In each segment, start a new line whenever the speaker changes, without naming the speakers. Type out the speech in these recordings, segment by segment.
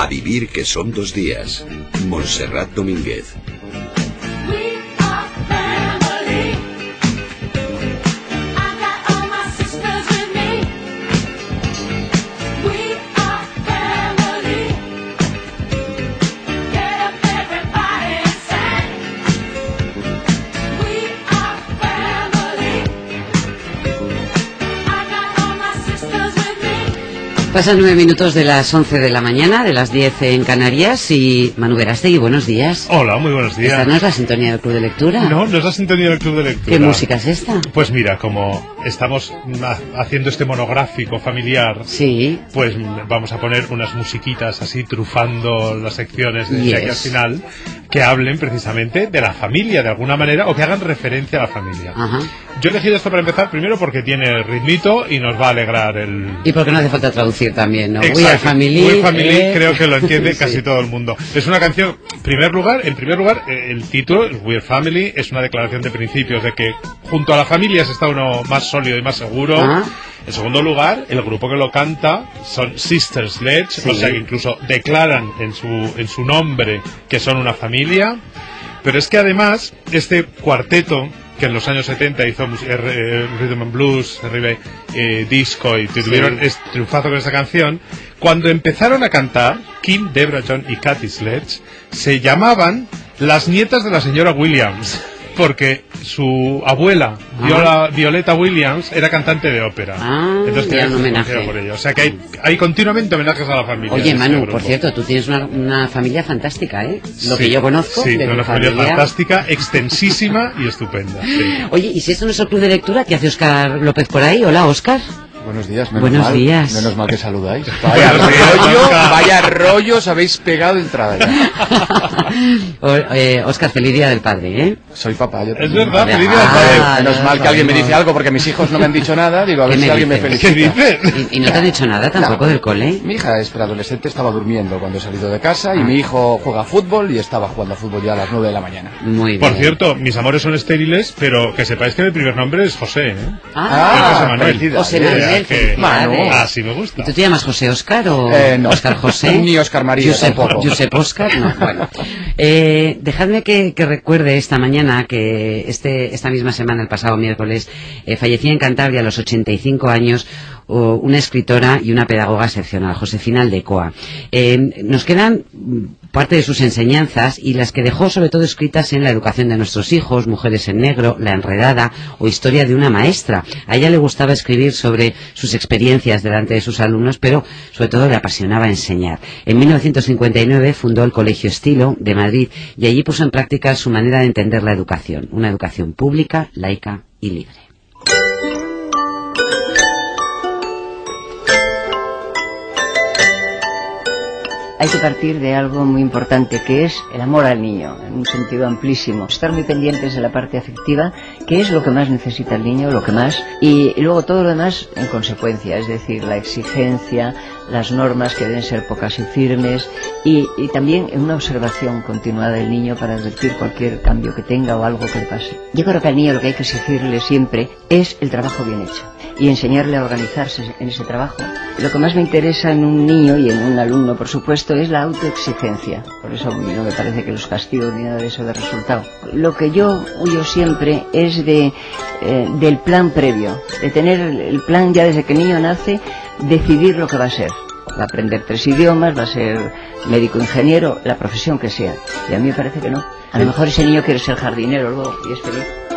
A vivir que son dos días. Montserrat Domínguez.
Pasan nueve minutos de las once de la mañana, de las diez en Canarias y Manu Verástegui, buenos días.
Hola, muy buenos días.
¿Esta no es la sintonía del Club de Lectura?
No, no es la sintonía del Club de Lectura.
¿Qué música es esta?
Pues mira, como estamos haciendo este monográfico familiar,
sí.
pues vamos a poner unas musiquitas así trufando las secciones de aquí al final que hablen precisamente de la familia de alguna manera o que hagan referencia a la familia.
Ajá.
Yo he elegido esto para empezar primero porque tiene ritmito y nos va a alegrar el...
Y porque no hace falta traducir también, ¿no?
Exacto.
We are family.
We family
eh.
creo que lo entiende
Sí.
casi todo el mundo. Es una canción, primer lugar, en primer lugar, eh, el título, We are family, es una declaración de principios de que junto a la familia se está uno más sólido y más seguro. En segundo lugar, el grupo que lo canta son Sister Sledge,
Sí.
o sea que incluso declaran en su, en su nombre que son una familia. Pero es que además, este cuarteto que en los años 70 hizo eh, eh, Rhythm and Blues, eh, disco y tuvieron este triunfazo con esa canción, cuando empezaron a cantar, Kim, Debra John y Kathy Sledge se llamaban las nietas de la señora Williams, porque su abuela, Viola- Violeta Williams, era cantante de ópera.
Ah,
Entonces querían
un
que
homenaje.
por ello. O sea que hay, hay continuamente homenajes a la familia.
Oye,
este
Manu, por cierto, tú tienes una, una familia fantástica, ¿eh? Lo
Sí,
que yo conozco
Sí,
de
una familia
familia.
fantástica, extensísima y estupenda. sí.
Oye, ¿y si esto no es el club de lectura? ¿Qué hace Oscar López por ahí? Hola, Oscar.
Buenos días, menos
Buenos
mal,
días.
Menos mal que saludáis. Vaya rollo,
Oscar.
vaya rollo os habéis pegado de entrada ya.
O- eh, Oscar, feliz día del padre, ¿eh?
Soy papá, yo
Es verdad, feliz día del
Ah,
padre.
Menos
no,
mal
no,
que alguien me dice algo porque mis hijos no me han dicho nada. Digo, a
¿Qué
ver si alguien me felicita.
¿Qué dices?
Y, y no te han dicho nada tampoco
No.
del cole.
Mi hija es preadolescente, estaba durmiendo cuando he salido de casa y mi hijo juega fútbol y estaba jugando a fútbol ya a las 9 de la mañana.
Muy bien.
Por cierto, mis amores son estériles, pero que sepáis que mi primer nombre es José. ¿eh?
Ah,
José Manuel.
felicidades.
José
O sea,
Manuel,
que-
felicidades.
Así me gusta.
¿Y tú te llamas José Oscar o
Eh, no.
Oscar José?
Ni Oscar María
Josep,
tampoco.
Josep Oscar, no. Bueno, Eh, dejadme que, que recuerde esta mañana que este, esta misma semana, el pasado miércoles, eh, fallecía en Cantabria a los 85 años una escritora y una pedagoga excepcional, Josefina Aldecoa. Eh, nos quedan parte de sus enseñanzas y las que dejó sobre todo escritas en la educación de nuestros hijos, Mujeres en Negro, La Enredada o Historia de una maestra. A ella le gustaba escribir sobre sus experiencias delante de sus alumnos, pero sobre todo le apasionaba enseñar. En 1959 fundó el Colegio Estilo de Madrid y allí puso en práctica su manera de entender la educación, una educación pública, laica y libre.
Hay que partir de algo muy importante, que es el amor al niño, en un sentido amplísimo. Estar muy pendientes de la parte afectiva, que es lo que más necesita el niño, lo que más, y, luego todo lo demás en consecuencia, es decir, la exigencia, las normas que deben ser pocas y firmes, y, y también una observación continuada del niño para advertir cualquier cambio que tenga o algo que le pase. Yo creo que al niño lo que hay que exigirle siempre es el trabajo bien hecho y enseñarle a organizarse en ese trabajo. Lo que más me interesa en un niño y en un alumno, por supuesto, es la autoexigencia. Por eso a mí no me parece que los castigos ni nada de eso de resultado. Lo que yo huyo siempre es de, eh, del plan previo, de tener el plan ya desde que el niño nace, decidir lo que va a ser. Va a aprender tres idiomas, va a ser médico, ingeniero, la profesión que sea. Y a mí me parece que no. A lo mejor ese niño quiere ser jardinero luego y es feliz.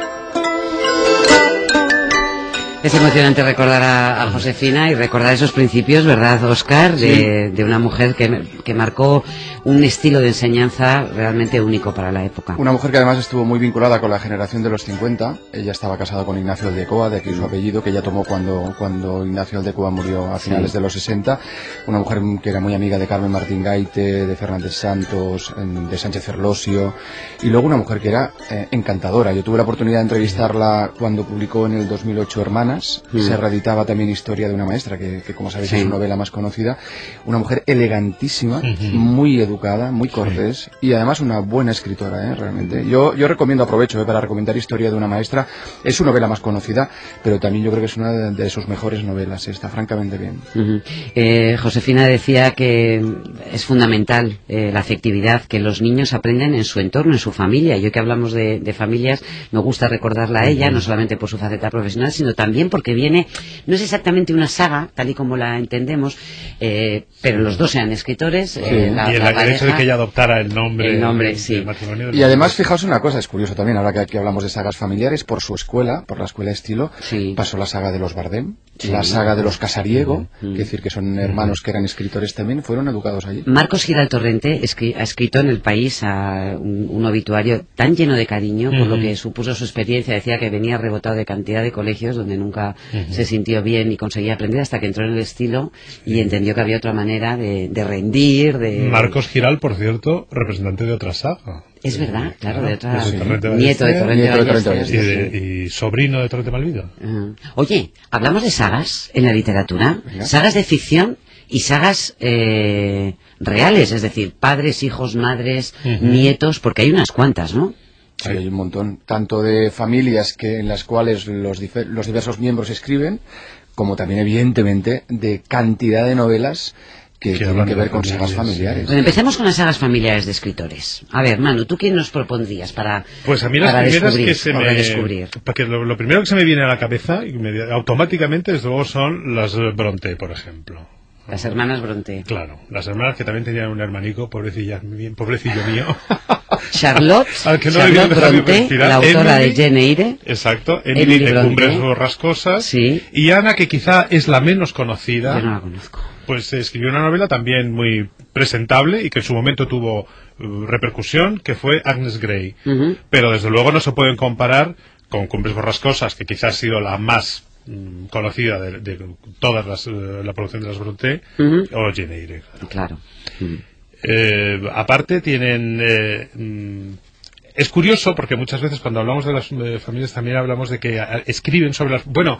Es emocionante recordar a, a Josefina y recordar esos principios, ¿verdad, Oscar? De, de una mujer que, que marcó un estilo de enseñanza realmente único para la época.
Una mujer que además estuvo muy vinculada con la generación de los 50. Ella estaba casada con Ignacio Aldecoa, de aquí su apellido, que ella tomó cuando, cuando Ignacio Aldecoa murió a finales
Sí.
de los 60. Una mujer que era muy amiga de Carmen Martín Gaite, de Fernández Santos, de Sánchez Ferlosio. Y luego una mujer que era eh, encantadora. Yo tuve la oportunidad de entrevistarla cuando publicó en el 2008 Hermanas Hermanas,
Mm.
se reeditaba también Historia de una maestra, que, que, como sabéis
Sí.
es su novela más conocida. Una mujer elegantísima, muy educada, muy cortés y además una buena escritora, ¿eh? realmente. Yo, yo recomiendo, aprovecho ¿eh? para recomendar Historia de una maestra. Es su novela más conocida, pero también yo creo que es una de, de sus mejores novelas. Está francamente bien.
Eh, Josefina decía que es fundamental eh, la afectividad, que los niños aprenden en su entorno, en su familia. Yo que hablamos de, de familias, me gusta recordarla a ella, no solamente por su faceta profesional, sino también porque viene, no es exactamente una saga, tal y como la entendemos, eh, pero los dos sean escritores. eh, la-
y el,
la
el hecho de que ella adoptara el nombre,
El nombre,
del
sí.
matrimonio
Y además, fijaos una cosa, es curioso también, ahora que aquí hablamos de sagas familiares, por su escuela, por la escuela estilo,
Sí.
pasó la saga de los Bardem,
Sí.
la saga de los Casariego, es decir, que son hermanos que eran escritores también, fueron educados allí.
Marcos Giral Torrente escri- ha escrito en el país a un, un obituario tan lleno de cariño por lo que supuso su experiencia. Decía que venía rebotado de cantidad de colegios donde nunca se sintió bien y conseguía aprender hasta que entró en el estilo y entendió que había otra manera de, de rendir, de...
Marcos Giral, por cierto, representante de otra saga.
Es verdad, claro, de otra... Nieto de Torrente
Nieto de Torrente
Ballester,
y,
sí.
de- y sobrino de Torrente Malvido.
Ah. Oye, hablamos de sagas en la literatura,
Venga.
sagas de ficción y sagas eh, reales, es decir, padres, hijos, madres, nietos, porque hay unas cuantas, ¿no?
Sí, hay un montón, tanto de familias que en las cuales los, difer- los diversos miembros escriben, como también, evidentemente, de cantidad de novelas que,
Que
tienen que ver con
familias,
sagas familiares.
Bueno, empecemos con las sagas familiares de escritores. A ver, Manu, ¿tú quién nos propondrías para,
Pues a mí las
para
primeras
descubrir
que se me...
redescubrir?
Porque lo, lo primero que se me viene a la cabeza automáticamente, desde luego, son las Bronte, por ejemplo.
Las hermanas Bronte.
Claro, las hermanas que también tenían un hermanico, pobrecilla, mi- pobrecillo mío.
Charlotte,
no
Charlotte Bronte, la autora
Emily.
de Jane Eyre.
Exacto,
Emily
Emily de. Cumbres Borrascosas.
Sí.
Y Ana, que quizá es la menos conocida.
Yo no la conozco.
pues escribió una novela también muy presentable y que en su momento tuvo uh, repercusión, que fue Agnes Grey. Pero desde luego no se pueden comparar con Cumbres Borrascosas, que quizás ha sido la más mm, conocida de, de todas las, eh, la producción de las Bronte, o Jane Eyre.
Claro.
Eh, aparte tienen... eh, mm, es curioso porque muchas veces cuando hablamos de las eh, familias también hablamos de que a- escriben sobre las... Bueno,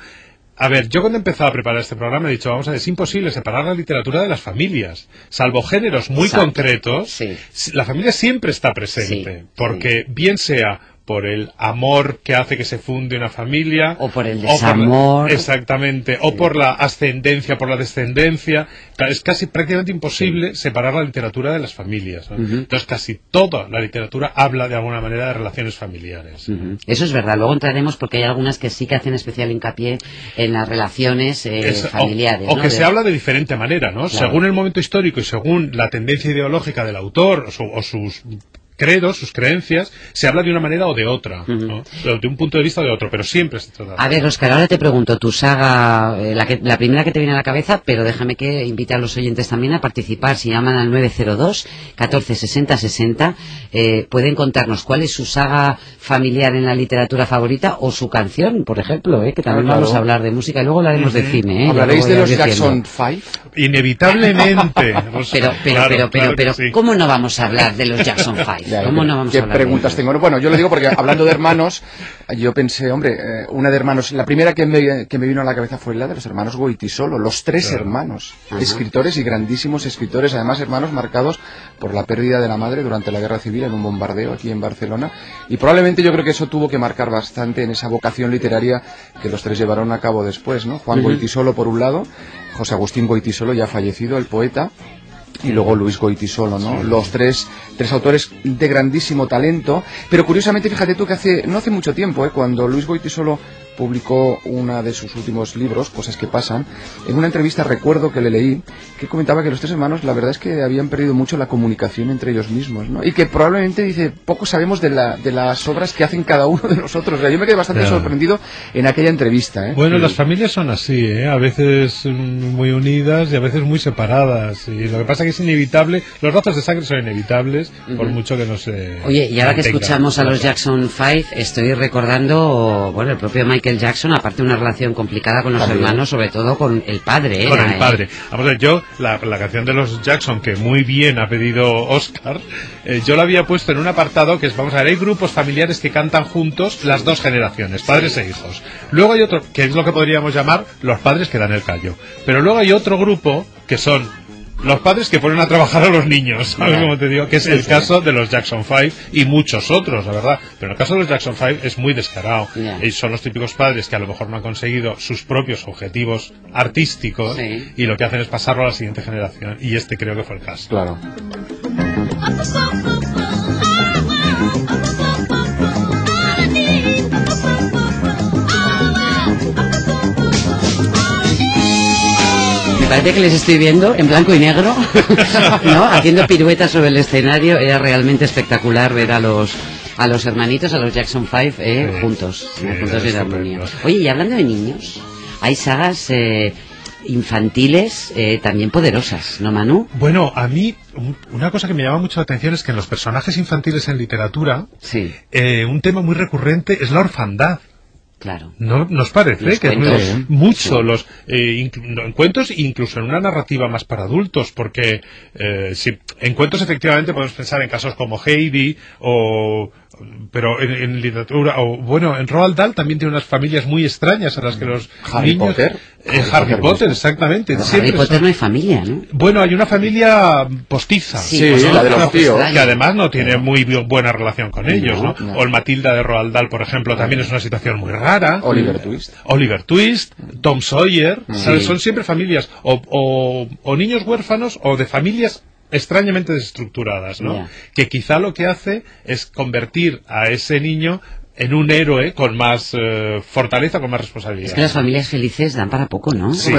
a ver, yo cuando he empezado a preparar este programa he dicho, vamos a ver, es imposible separar la literatura de las familias. Salvo géneros muy
Exacto.
concretos,
Sí.
la familia siempre está presente.
Sí,
porque bien sea por el amor que hace que se funde una familia
O por el desamor.
exactamente o por la ascendencia por la descendencia es casi prácticamente imposible separar la literatura de las familias entonces casi toda la literatura habla de alguna manera de relaciones familiares.
Eso es verdad. Luego entraremos porque hay algunas que sí que hacen especial hincapié en las relaciones eh,
Es- o-
familiares.
o,
¿no?
que
De-
se habla de diferente manera no
Claro.
según el momento histórico y según la tendencia ideológica del autor o, su- o sus credos, sus creencias, se habla de una manera o de otra, ¿no? de un punto de vista o de otro, pero siempre se trata.
A ver, Oscar, ahora te pregunto, tu saga, eh, la, que- la primera que te viene a la cabeza, pero déjame que invite a los oyentes también a participar. Si llaman al 902 14 60 60, eh, pueden contarnos cuál es su saga familiar en la literatura favorita o su canción, por ejemplo, eh, que también
claro.
vamos a hablar de música y luego hablaremos de cine. Eh,
¿Hablaréis de los. Jackson 5?
Inevitablemente.
Pero, pero,
Claro,
pero, pero, pero,
sí.
¿cómo no vamos a hablar de los Jackson Five?
Ya,
¿Cómo
¿qué-
no vamos
¿Qué
a
preguntas tengo? Bueno, yo lo digo porque hablando de hermanos, yo pensé, hombre, eh, una de hermanos, la primera que me, que me vino a la cabeza fue la de los hermanos Goitisolo, los tres
Claro.
hermanos,
Ajá.
escritores y grandísimos escritores, además hermanos marcados por la pérdida de la madre durante la guerra civil en un bombardeo aquí en Barcelona. Y probablemente yo creo que eso tuvo que marcar bastante en esa vocación literaria que los tres llevaron a cabo después, ¿no? Juan
Ujú.
Goitisolo por un lado, José Agustín Goitisolo ya fallecido, el poeta, y luego Luis Goitisolo, ¿no? Los tres, tres autores de grandísimo talento, pero curiosamente fíjate tú que hace, no hace mucho tiempo, ¿eh? cuando Luis Goitisolo publicó uno de sus últimos libros, Cosas que pasan, en una entrevista recuerdo que le leí, que comentaba que los tres hermanos la verdad es que habían perdido mucho la comunicación entre ellos mismos, ¿no? Y que probablemente, dice, poco sabemos de, la, de las obras que hacen cada uno de nosotros. O sea, yo me quedé bastante
Ya.
sorprendido en aquella entrevista, ¿eh?
Bueno, las familias son así, ¿eh? a veces muy unidas y a veces muy separadas. Y lo que pasa es que es inevitable, los lazos de sangre son inevitables, por mucho que no se.
Oye, y ahora que escuchamos a los Jackson Five, estoy recordando, bueno, el propio Michael Michael Jackson, aparte una relación complicada con los
También.
hermanos, sobre todo con el padre.
Con
era,
el padre. Vamos a ver, yo, la, la canción de los Jackson, que muy bien ha pedido Oscar, eh, yo la había puesto en un apartado que es, vamos a ver, hay grupos familiares que cantan juntos las dos generaciones, padres e hijos. Luego hay otro, que es lo que podríamos llamar los padres que dan el callo. Pero luego hay otro grupo que son los padres que ponen a trabajar a los niños, ¿sabes cómo te digo? Que es el caso de los Jackson 5 y muchos otros, la verdad. Pero en el caso de los Jackson 5 es muy descarado.
Ya.
Y son los típicos padres que a lo mejor no han conseguido sus propios objetivos artísticos
Sí.
y lo que hacen es pasarlo a la siguiente generación. Y este creo que fue el caso.
Claro.
Parece que les estoy viendo en blanco y negro, ¿no? Haciendo piruetas sobre el escenario. Era realmente espectacular ver a los a los hermanitos, a los Jackson 5, eh,
Sí,
juntos,
sí,
juntos en armonía. Oye, y hablando de niños, hay sagas eh, infantiles eh, también poderosas, ¿no, Manu?
Bueno, a mí un- una cosa que me llama mucho la atención es que en los personajes infantiles en literatura,
Sí,
eh, un tema muy recurrente es la orfandad.
Claro.
¿No nos parece?
Los
que
cuentos.
muy- mucho los eh, cuentos incluso en una narrativa más para adultos, porque eh, si, en cuentos efectivamente podemos pensar en casos como Heidi o pero en, en literatura o bueno en Roald Dahl también tiene unas familias muy extrañas a las que los
Harry
niños
Potter.
Eh,
Harry Potter,
Potter, exactamente
Harry Potter
son-
no hay familia, ¿no?
bueno, hay una familia postiza.
Sí,
Sí,
pues,
la de los tíos.
Que además no tiene muy bu- buena relación con ellos, ¿no?
no.
O el Matilda de Roald Dahl, por ejemplo, también es una situación muy rara.
Oliver Twist.
Oliver Twist, Tom Sawyer, ¿sabes?
Sí.
son siempre familias o, o- o niños huérfanos o de familias extrañamente desestructuradas, ¿no? Que quizá lo que hace es convertir a ese niño en un héroe con más eh, fortaleza, con más responsabilidad.
Es que las familias felices dan para poco, ¿no?
Sí.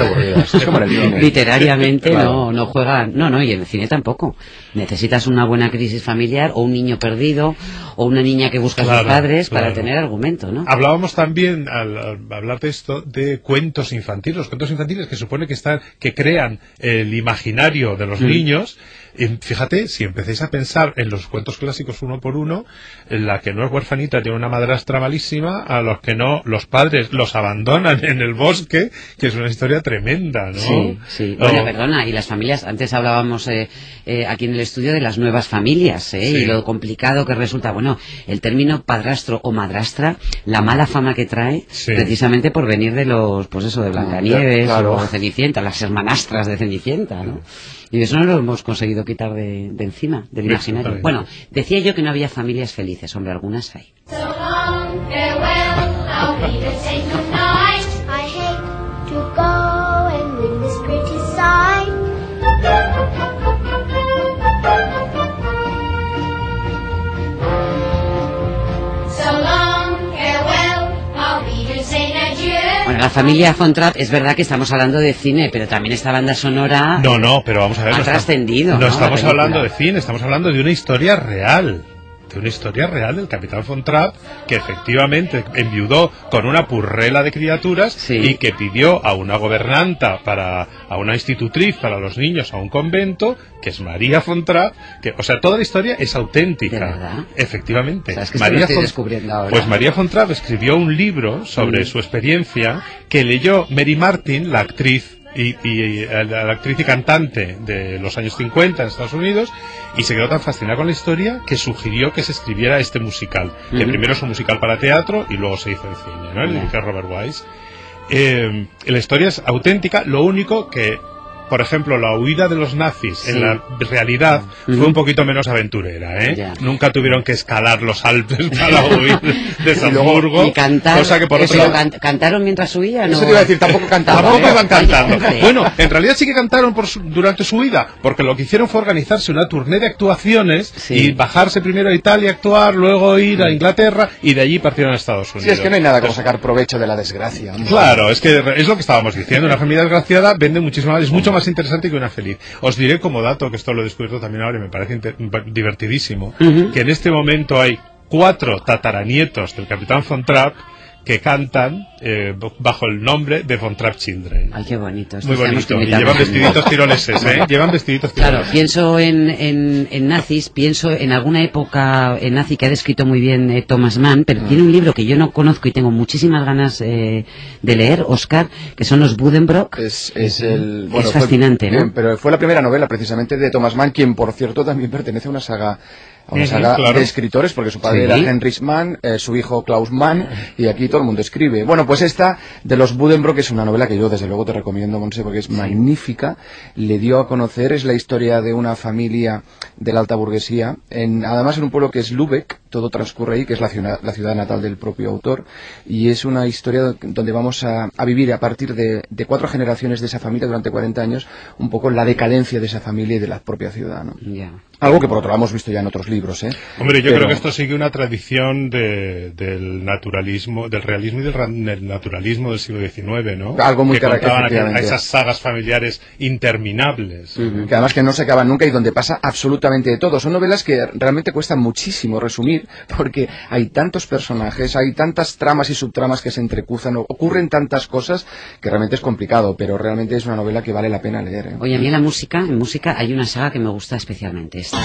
Literariamente
Claro.
no, no juegan. No, no, y en el cine tampoco. Necesitas una buena crisis familiar o un niño perdido o una niña que busca a sus
Claro,
padres para tener argumento, ¿no?
Hablábamos también, al, al hablar de esto, de cuentos infantiles. Los cuentos infantiles que supone que están, que crean el imaginario de los
Mm.
niños. Fíjate, si empecéis a pensar en los cuentos clásicos uno por uno, la que no es huerfanita tiene una madrastra malísima, a los que no, los padres los abandonan en el bosque, que es una historia tremenda, ¿no?
Sí, sí. Perdona, y las familias, antes hablábamos eh, eh, aquí en el estudio de las nuevas familias, ¿eh?
Sí.
Y lo complicado que resulta, bueno, el término padrastro o madrastra, la mala fama que trae,
Sí.
precisamente por venir de los, pues eso, de Blancanieves
claro.
o Cenicienta, las hermanastras de Cenicienta, ¿no? Y eso no lo hemos conseguido quitar de, de encima, del imaginario. Bueno, decía yo que no había familias felices, hombre, algunas hay.
So long, farewell,
la familia Von Trapp, es verdad que estamos hablando de cine, pero también esta banda sonora...
No, no, pero vamos a ver.
Ha
no
trascendido,
No,
¿no?
estamos hablando de cine, estamos hablando de una historia real. De una historia real del capitán Von Trapp, que efectivamente enviudó con una purrela de criaturas
Sí.
y que pidió a una gobernanta, para, a una institutriz para los niños, a un convento, que es María Von Trapp, que, o sea, toda la historia es auténtica.
¿De verdad?
Efectivamente.
O sea, es que esto lo estoy descubriendo ahora.
Pues María Von Trapp escribió un libro sobre
Mm.
su experiencia que leyó Mary Martin, la actriz y, y, eh, la, actriz y cantante de los años 50 en Estados Unidos y se quedó tan fascinada con la historia que sugirió que se escribiera este musical. Que primero es un musical para teatro y luego se hizo en cine ¿no? el es Robert Wise. Eh, la historia es auténtica lo único que por ejemplo, la huida de los nazis
Sí.
en la realidad fue un poquito menos aventurera, ¿eh?
Ya.
Nunca tuvieron que escalar los Alpes para huir de Salzburgo.
Y cantar,
cosa que por
eso,
otro lado-
can- ¿cantaron mientras huían?
Eso
o-
te iba a decir, tampoco cantaban.
Tampoco iban cantando. Bueno, en realidad sí que cantaron por su- durante su vida, porque lo que hicieron fue organizarse una tournée de actuaciones
Sí.
y bajarse primero a Italia a actuar, luego ir a Inglaterra y de allí partieron a Estados Unidos.
Sí, es que no hay nada como sacar provecho de la desgracia. hombre.
Claro, es que es lo que estábamos diciendo. Una familia desgraciada vende muchísimo es mucho más interesante que una feliz. Os diré como dato, que esto lo he descubierto también ahora y me parece divertidísimo, que en este momento hay cuatro tataranietos del capitán Von Trapp que cantan eh, bajo el nombre de Von Trapp Children.
Ay, qué bonito.
Muy bonito. Y llevan vestiditos tiroleses, ¿eh? Llevan vestiditos
Claro,
tiroleses.
pienso en, en, en nazis, pienso en alguna época en nazi que ha descrito muy bien eh, Thomas Mann, pero tiene un libro que yo no conozco y tengo muchísimas ganas eh, de leer, Oscar, que son los Buddenbrock.
Es, es el,
Es
fue-
fascinante, ¿no?
eh, pero fue la primera novela precisamente de Thomas Mann, quien por cierto también pertenece a una saga a una
Ujú,
saga
claro.
de escritores, porque su padre
Sí.
era Heinrich Mann, eh, su hijo Klaus Mann, y aquí todo el mundo escribe. Bueno, pues esta de los Buddenbrock es una novela que yo desde luego te recomiendo, Monse, porque es magnífica. Le dio a conocer, es la historia de una familia de la alta burguesía, en, además en un pueblo que es Lübeck, todo transcurre ahí, que es la ciudad, la ciudad natal del propio autor, y es una historia donde vamos a, a vivir a partir de, de cuatro generaciones de esa familia durante 40 años, un poco la decadencia de esa familia y de la propia ciudad. ¿no? Algo que por otro lado hemos visto ya en otros libros. ¿Eh?
Hombre, yo
Pero-
creo que esto sigue una tradición de- del naturalismo, del realismo y del, ra- del naturalismo del siglo XIX, ¿no?
Algo muy
que
cara-
contaban aquel- a
efectivamente.
esas sagas familiares interminables.
que además que no se acaban nunca y donde pasa absolutamente de todo. Son novelas que realmente cuestan muchísimo resumir porque hay tantos personajes, hay tantas tramas y subtramas que se entrecruzan, o- ocurren tantas cosas que realmente es complicado, pero realmente es una novela que vale la pena leer. ¿eh?
Oye, a mí en la música, en música hay una saga que me gusta especialmente. Esta.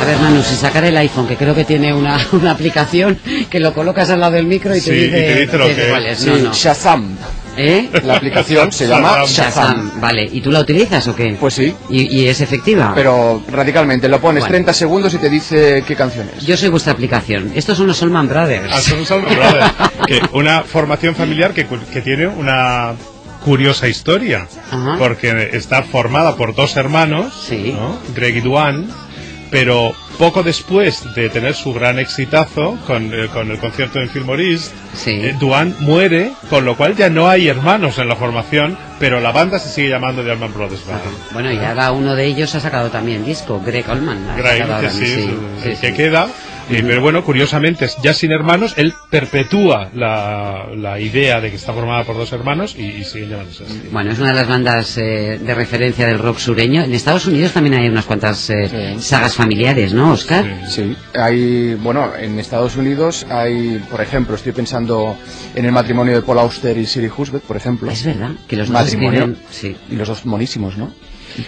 A ver, Manu, sin sacar el iPhone, que creo que tiene una, una aplicación que lo colocas al lado del micro y te
Sí, y
dice,
te dice lo que-
cuál es.
Sí,
No, no.
Shazam.
¿Eh?
La aplicación se llama
Shazam.
Shazam.
Vale, ¿y tú la utilizas o qué?
Pues sí,
¿Y, y es efectiva?
pero radicalmente. Lo pones
Bueno.
30 segundos y te dice qué canción es.
Yo soy vuestra aplicación. Estos son los Solman Brothers.
Ah, son Soul Brothers, que una formación familiar que, que tiene una curiosa historia,
Ajá.
porque está formada por dos hermanos,
Sí.
¿no? Greg y Duane, pero poco después de tener su gran exitazo con, eh, con el concierto en Fillmore
Sí.
eh, Duane muere, con lo cual ya no hay hermanos en la formación, pero la banda se sigue llamando The Allman Brothers Band.
Bueno, y ahora uno de ellos ha sacado también disco, Greg Allman. sacado
que sí, el que queda. Eh, pero bueno, curiosamente, ya sin hermanos, él perpetúa la, la idea de que está formada por dos hermanos y, y sigue llamándose así.
Bueno, es una de las bandas eh, de referencia del rock sureño. En Estados Unidos también hay unas cuantas eh,
Sí.
sagas familiares, ¿no, Oscar?
Sí, hay, bueno, en Estados Unidos hay, por ejemplo, estoy pensando en el matrimonio de Paul Auster y Siri Husbeth, por ejemplo.
Es verdad que los dos
matrimonio.
escriben... Sí.
Y los dos monísimos, ¿no?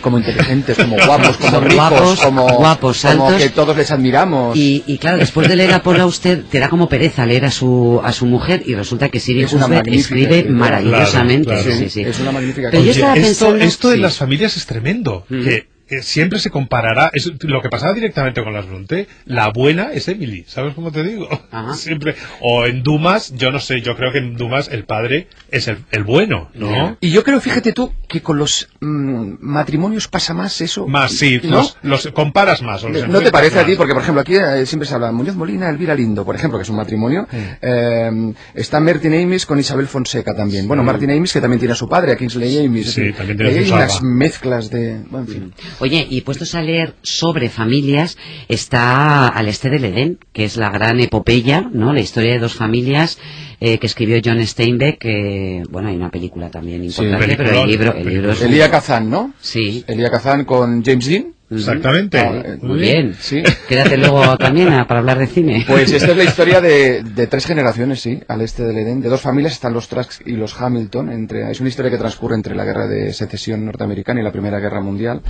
Como inteligentes, como guapos, como ricos,
guapos,
como,
guapos,
como
altos.
que todos les admiramos.
Y, y claro, después de leer a Paul Auster, te da como pereza leer a su, a su mujer y resulta que Siri
Es
escribe maravillosamente.
Claro, claro.
Sí, sí.
Es una magnífica
Pero yo
Oye,
estaba
esto,
pensando-
esto en
sí.
las familias es tremendo,
Mm.
que eh, siempre se comparará, es lo que pasaba directamente con las Bronte, la buena es Emily, ¿sabes cómo te digo?
Ajá.
Siempre, o en Dumas, yo no sé, yo creo que en Dumas el padre es el, el bueno, ¿no?
Y yo creo, fíjate tú, que con los mm, matrimonios pasa más eso.
Más, sí,
¿no?
los, los comparas más. o los
¿No te parece a ti? Porque, por ejemplo, aquí eh, siempre se habla Muñoz Molina, Elvira Lindo, por ejemplo, que es un matrimonio. Eh, está Martin Amis con Isabel Fonseca también. Bueno, Martin Amis, que también tiene a su padre, a Kingsley Amis.
Sí, también tiene
hay unas mezclas de... Bueno, en fin.
Oye, y puestos a leer sobre familias, está Al Este del Edén, que es la gran epopeya, ¿no? La historia de dos familias eh, que escribió John Steinbeck, que, bueno, hay una película también importante, pero el libro, el libro es...
Elia Kazan, ¿no?
Sí.
Elia Kazan con James Dean.
Exactamente.
Ah,
Muy bien.
Sí.
Quédate luego también a- para hablar de cine.
Pues esta es la historia de, de tres generaciones, sí, al este del Edén. De dos familias están los Tracks y los Hamilton. Entre, es una historia que transcurre entre la guerra de secesión norteamericana y la Primera Guerra Mundial.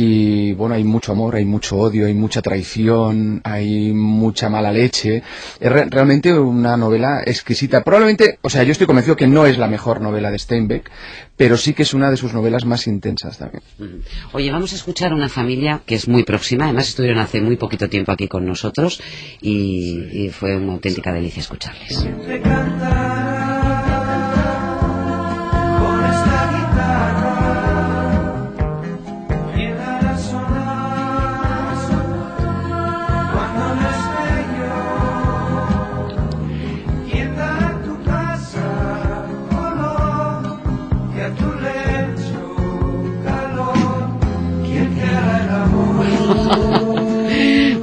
Y bueno, hay mucho amor, hay mucho odio, hay mucha traición, hay mucha mala leche. Es re- realmente una novela exquisita. Probablemente, o sea, yo estoy convencido que no es la mejor novela de Steinbeck, pero sí que es una de sus novelas más intensas también.
Oye, vamos a escuchar una familia que es muy próxima, además estuvieron hace muy poquito tiempo aquí con nosotros y, y fue una auténtica delicia escucharles.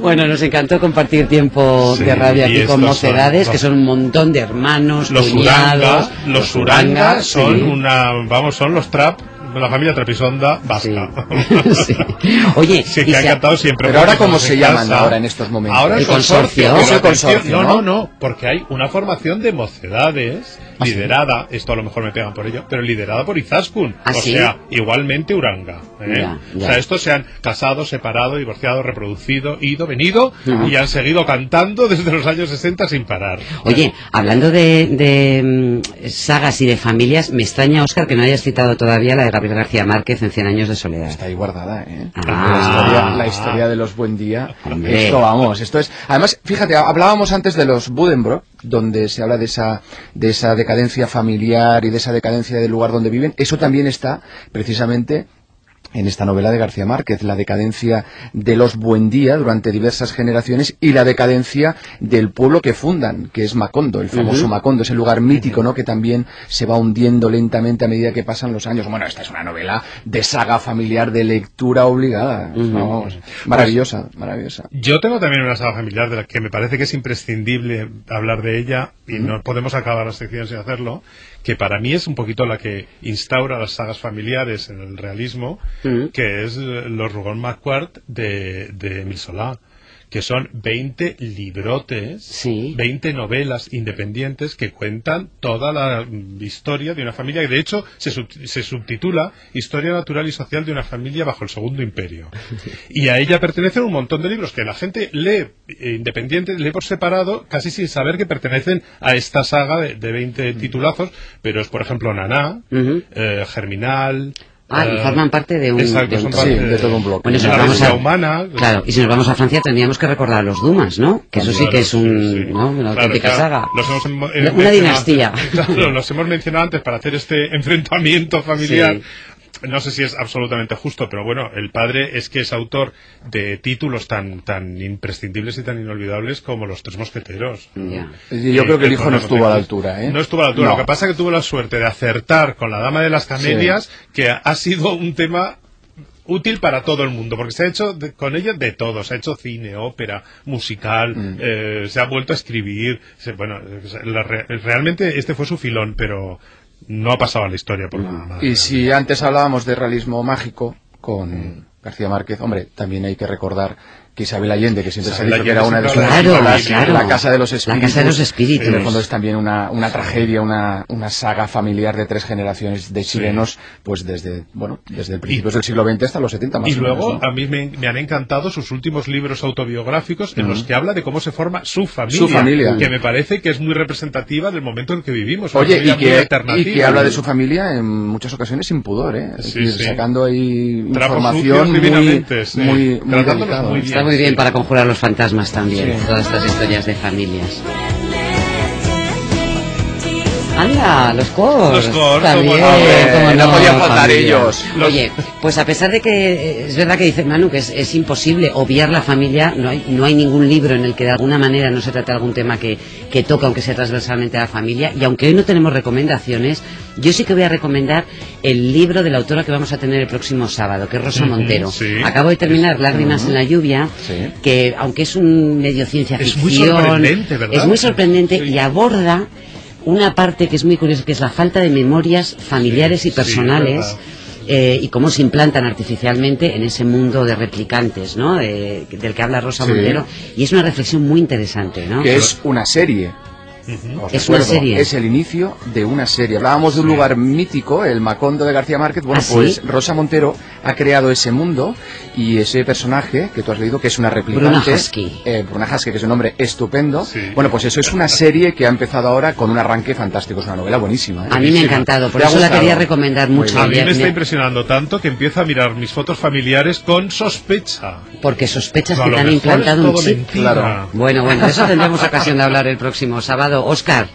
Bueno, nos encantó compartir tiempo
Sí,
de radio aquí con
son-
mocedades, que son un montón de hermanos,
Los
cuñados,
los Uranga son
sí.
una, vamos, son los trap la familia Trapisonda.
Sí. Oye,
Sí,
y
que ha
se ha-
encantado siempre.
Pero ahora, ¿cómo se llaman
casa.
ahora en estos momentos?
Ahora
El
consorcio.
el
no,
¿no?
no, porque hay una formación de mocedades
¿Ah,
liderada, esto a lo mejor me pegan por ello, pero liderada por Izaskun.
¿Ah,
o sea, igualmente Uranga. ¿eh?
Ya,
O sea, estos se han casado, separado, divorciado, reproducido, ido, venido y han seguido cantando desde los años 60 sin parar.
Oye, hablando de, de, mm, sagas y de familias, me extraña, Óscar, que no hayas citado todavía la de Gabriel García Márquez en Cien años de soledad.
Está ahí guardada, ¿eh?
Ah.
la, historia, la historia de los Buen Día.
Hombre.
Esto, vamos, esto es... Además, fíjate, hablábamos antes de los Buddenbrook, donde se habla de esa, de esa decadencia familiar y de esa decadencia del lugar donde viven. Eso también está, precisamente, en esta novela de García Márquez, la decadencia de los Buendía durante diversas generaciones y la decadencia del pueblo que fundan, que es Macondo, el famoso. Macondo, ese lugar mítico, ¿no? Que también se va hundiendo lentamente a medida que pasan los años. Bueno, esta es una novela de saga familiar, de lectura obligada. Vamos, maravillosa, maravillosa.
Yo tengo también una saga familiar de la que me parece que es imprescindible hablar de ella y no podemos acabar la sección sin hacerlo, que para mí es un poquito la que instaura las sagas familiares en el realismo,
Mm.
que es eh, Los Rougon Macquart de, de Emile Solá, que son 20 librotes,
Sí.
20 novelas independientes que cuentan toda la mm, historia de una familia, que de hecho se, sub- se subtitula Historia natural y social de una familia bajo el Segundo Imperio. Y a ella pertenecen un montón de libros que la gente lee eh, independiente, lee por separado, casi sin saber que pertenecen a esta saga de, de 20 titulazos, pero es por ejemplo Naná, eh, Germinal.
Ah, y
eh,
forman parte de un-
exacto,
de un todo.
parte
Sí, de todo un bloque.
Bueno, si vamos a,
humana.
claro, y si nos vamos a Francia tendríamos que recordar a los Dumas, ¿no? Que eso sí que es un,
sí, sí.
¿no? una
Claro,
auténtica saga.
los hemos eh,
Una dinastía.
Claro, los hemos mencionado antes para hacer este enfrentamiento familiar. No sé si es absolutamente justo, pero bueno, el padre es que es autor de títulos tan tan imprescindibles y tan inolvidables como Los Tres Mosqueteros.
Ya.
Y yo creo que el hijo no estuvo a la altura, ¿eh?
No estuvo a la altura.
No.
Lo que pasa es que tuvo la suerte de acertar con la Dama de las Camelias, que ha sido un tema útil para todo el mundo, porque se ha hecho de- con ella de todo, se ha hecho cine, ópera, musical,
Mm.
eh, se ha vuelto a escribir, se- bueno, eh, la re- realmente este fue su filón, pero no ha pasado a la historia por nada.
Y si antes hablábamos de realismo mágico con García Márquez, hombre, también hay que recordar que Isabel Allende, que siempre se ha dicho que era una de sus
Claro, claro.
La Casa de los
La
Espíritus.
Casa de los Espíritus.
En el fondo es también una, una tragedia, una, una saga familiar de tres generaciones de chilenos, pues desde, bueno, desde el principios del siglo XX hasta los 70 más
Y
o menos,
luego
¿no?
a mí me, me han encantado sus últimos libros autobiográficos en los que habla de cómo se forma su familia,
Su familia.
que me parece que es muy representativa del momento en que vivimos.
Oye, y
muy
que, y que habla de su familia en muchas ocasiones sin pudor, ¿eh?
Sí,
decir,
sí.
sacando ahí
Trapos
información muy,
sí.
muy, muy delicada.
muy bien.
Muy bien para conjurar los fantasmas también,
Sí.
todas estas historias de familias. Anda, los cores.
Los cores,
También,
no.
Podían faltar
familia.
ellos.
Los-
Oye, pues a pesar de que es verdad que dice Manu que es, es imposible obviar la familia, no hay, no hay ningún libro en el que de alguna manera no se trate algún tema que, que toca, aunque sea transversalmente a la familia. Y aunque hoy no tenemos recomendaciones, yo sí que voy a recomendar el libro de la autora que vamos a tener el próximo sábado, que es Rosa Montero.
sí.
Acabo de terminar Lágrimas en la lluvia,
Sí.
que aunque es un medio ciencia
Es muy
ficción,
sorprendente, ¿verdad?
es muy sorprendente
Sí.
y aborda una parte que es muy curiosa, que es la falta de memorias familiares y personales.
sí,
eh, y cómo se implantan artificialmente en ese mundo de replicantes, ¿no? De- del que habla Rosa
Sí.
Montero. Y es una reflexión muy interesante, ¿no?
que es una serie. Os
Es una serie.
Es el inicio de una serie. Hablábamos de un lugar mítico, el Macondo de García Márquez. Bueno,
¿Ah, sí?
pues Rosa Montero ha creado ese mundo y ese personaje que tú has leído, que es una replicante.
Bruna Husky.
eh, Bruna Husky, que es un nombre estupendo.
Sí.
Bueno, pues eso es una serie que ha empezado ahora con un arranque fantástico. Es una novela buenísima. ¿eh?
A mí me ha encantado, por
¿Te ha
eso la quería recomendar mucho.
A mí
Me-
está impresionando tanto que empiezo a mirar mis fotos familiares con sospecha.
Porque sospechas que te han implantado un chip.
mentira.
Claro.
Bueno, bueno, de eso tendremos ocasión de hablar el próximo sábado. Oscar,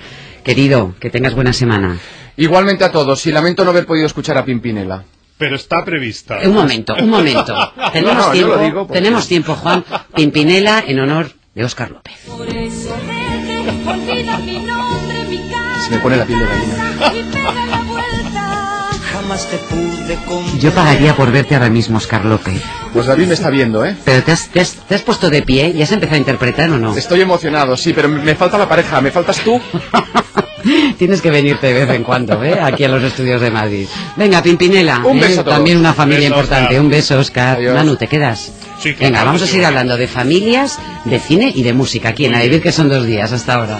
querido, que tengas buena semana.
Igualmente a todos. Y lamento no haber podido escuchar a Pimpinela.
Pero está prevista.
Un momento, un momento. Tenemos
No, no, yo
tiempo,
digo
tenemos tiempo, Juan. Pimpinela en honor de Oscar López.
Por eso vete, olvida mi nombre, mi cara.
Se me pone la piel de gallina.
Jamás te pude.
Yo pagaría por verte ahora mismo, Oscar López.
Pues David me está viendo, ¿eh?
Pero te has, te has- te has puesto de pie y has empezado a interpretar o no?
Estoy emocionado, sí, pero me me falta la pareja. ¿Me faltas tú?
Tienes que venirte de vez en cuando, ¿eh? Aquí a los estudios de Madrid. Venga, Pimpinela.
Un
¿eh?
beso a todos.
También una familia
Beso,
importante.
Oscar.
Un beso, Oscar.
Adiós.
Manu, ¿te quedas?
Sí, claro,
Venga, vamos a seguir hablando de familias, de cine y de música aquí en A Vivir, que son dos días hasta ahora.